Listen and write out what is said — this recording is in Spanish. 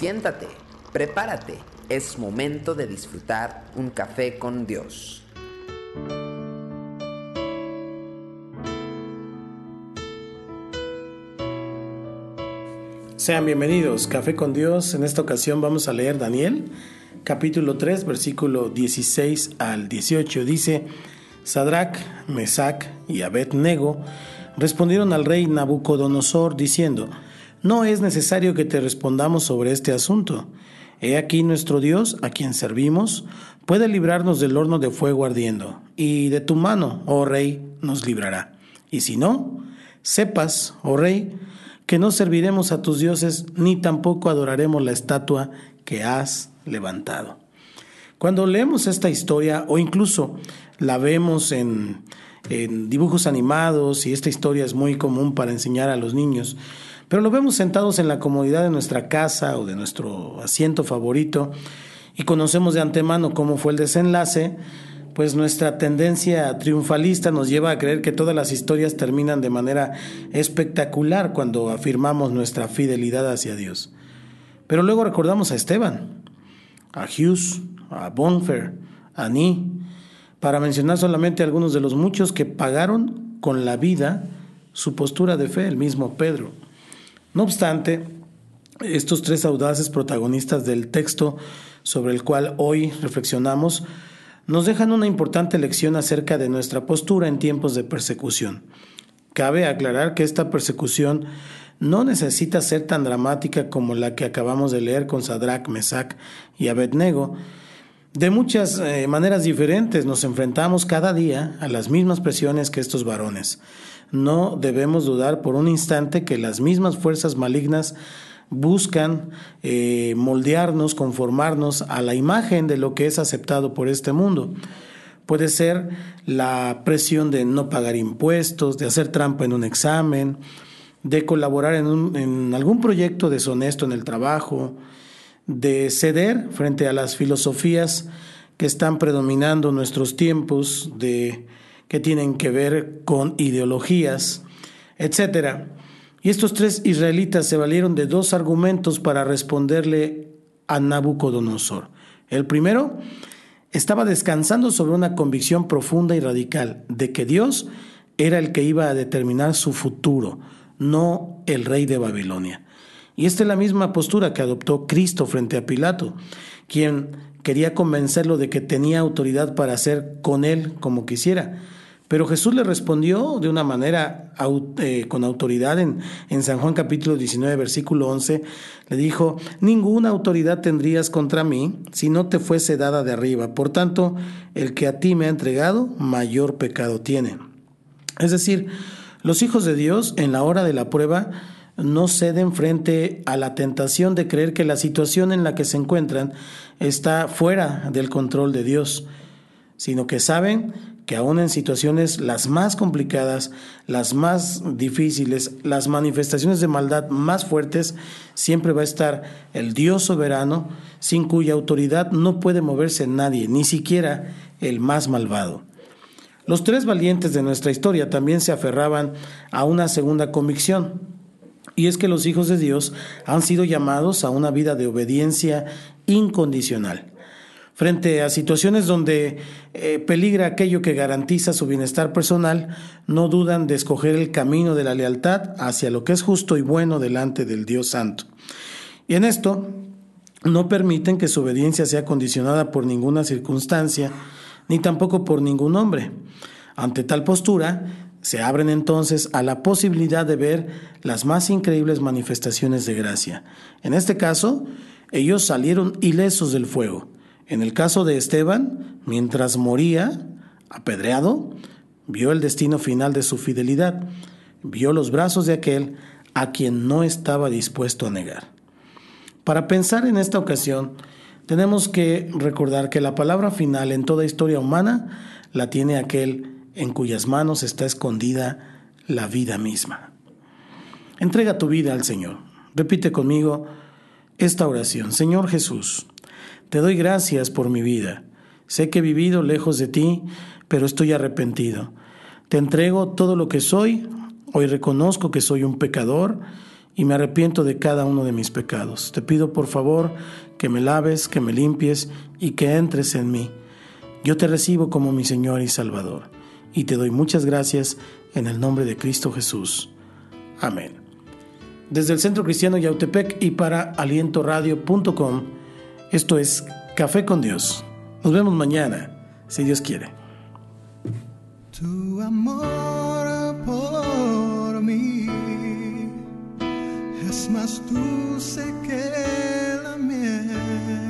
Siéntate, prepárate, es momento de disfrutar un café con Dios. Sean bienvenidos, Café con Dios. En esta ocasión vamos a leer Daniel, capítulo 3, versículo 16 al 18. Dice, Sadrach, Mesach y Abed-Nego respondieron al rey Nabucodonosor diciendo, No es necesario que te respondamos sobre este asunto. He aquí nuestro Dios, a quien servimos, puede librarnos del horno de fuego ardiendo, y de tu mano, oh rey, nos librará. Y si no, sepas, oh rey, que no serviremos a tus dioses, ni tampoco adoraremos la estatua que has levantado. Cuando leemos esta historia, o incluso la vemos en, dibujos animados, y esta historia es muy común para enseñar a los niños, pero lo vemos sentados en la comodidad de nuestra casa o de nuestro asiento favorito y conocemos de antemano cómo fue el desenlace, pues nuestra tendencia triunfalista nos lleva a creer que todas las historias terminan de manera espectacular cuando afirmamos nuestra fidelidad hacia Dios. Pero luego recordamos a Esteban, a Hughes, a Bonfer, a Ni, para mencionar solamente algunos de los muchos que pagaron con la vida su postura de fe, el mismo Pedro. No obstante, estos tres audaces protagonistas del texto sobre el cual hoy reflexionamos nos dejan una importante lección acerca de nuestra postura en tiempos de persecución. Cabe aclarar que esta persecución no necesita ser tan dramática como la que acabamos de leer con Sadrach, Mesach y Abednego. De muchas eh, maneras diferentes nos enfrentamos cada día a las mismas presiones que estos varones no debemos dudar por un instante que las mismas fuerzas malignas buscan eh, moldearnos, conformarnos a la imagen de lo que es aceptado por este mundo. Puede ser la presión de no pagar impuestos, de hacer trampa en un examen, de colaborar en, en algún proyecto deshonesto en el trabajo, de ceder frente a las filosofías que están predominando nuestros tiempos, de que tienen que ver con ideologías, etc. Y estos tres israelitas se valieron de dos argumentos para responderle a Nabucodonosor. El primero estaba descansando sobre una convicción profunda y radical de que Dios era el que iba a determinar su futuro, no el rey de Babilonia. Y esta es la misma postura que adoptó Cristo frente a Pilato, quien quería convencerlo de que tenía autoridad para hacer con él como quisiera. Pero Jesús le respondió de una manera eh, con autoridad en, San Juan capítulo 19, versículo 11. Le dijo, ninguna autoridad tendrías contra mí si no te fuese dada de arriba. Por tanto, el que a ti me ha entregado, mayor pecado tiene. Es decir, los hijos de Dios en la hora de la prueba no ceden frente a la tentación de creer que la situación en la que se encuentran está fuera del control de Dios, sino que saben que aún en situaciones las más complicadas, las más difíciles, las manifestaciones de maldad más fuertes, siempre va a estar el Dios soberano, sin cuya autoridad no puede moverse nadie, ni siquiera el más malvado. Los tres valientes de nuestra historia también se aferraban a una segunda convicción, y es que los hijos de Dios han sido llamados a una vida de obediencia incondicional. Frente a situaciones donde eh, peligra aquello que garantiza su bienestar personal, no dudan de escoger el camino de la lealtad hacia lo que es justo y bueno delante del Dios Santo. Y en esto no permiten que su obediencia sea condicionada por ninguna circunstancia, ni tampoco por ningún hombre. Ante tal postura, se abren entonces a la posibilidad de ver las más increíbles manifestaciones de gracia. En este caso, ellos salieron ilesos del fuego en el caso de Esteban, mientras moría, apedreado, vio el destino final de su fidelidad, vio los brazos de aquel a quien no estaba dispuesto a negar. Para pensar en esta ocasión, tenemos que recordar que la palabra final en toda historia humana la tiene aquel en cuyas manos está escondida la vida misma. Entrega tu vida al Señor. Repite conmigo esta oración. Señor Jesús, te doy gracias por mi vida. Sé que he vivido lejos de ti, pero estoy arrepentido. Te entrego todo lo que soy. Hoy reconozco que soy un pecador y me arrepiento de cada uno de mis pecados. Te pido por favor que me laves, que me limpies y que entres en mí. Yo te recibo como mi Señor y Salvador y te doy muchas gracias en el nombre de Cristo Jesús. Amén. Desde el Centro Cristiano Yautepec y para alientoradio.com, esto es Café con Dios. Nos vemos mañana, si Dios quiere. Tu amor por mí es más dulce que la miel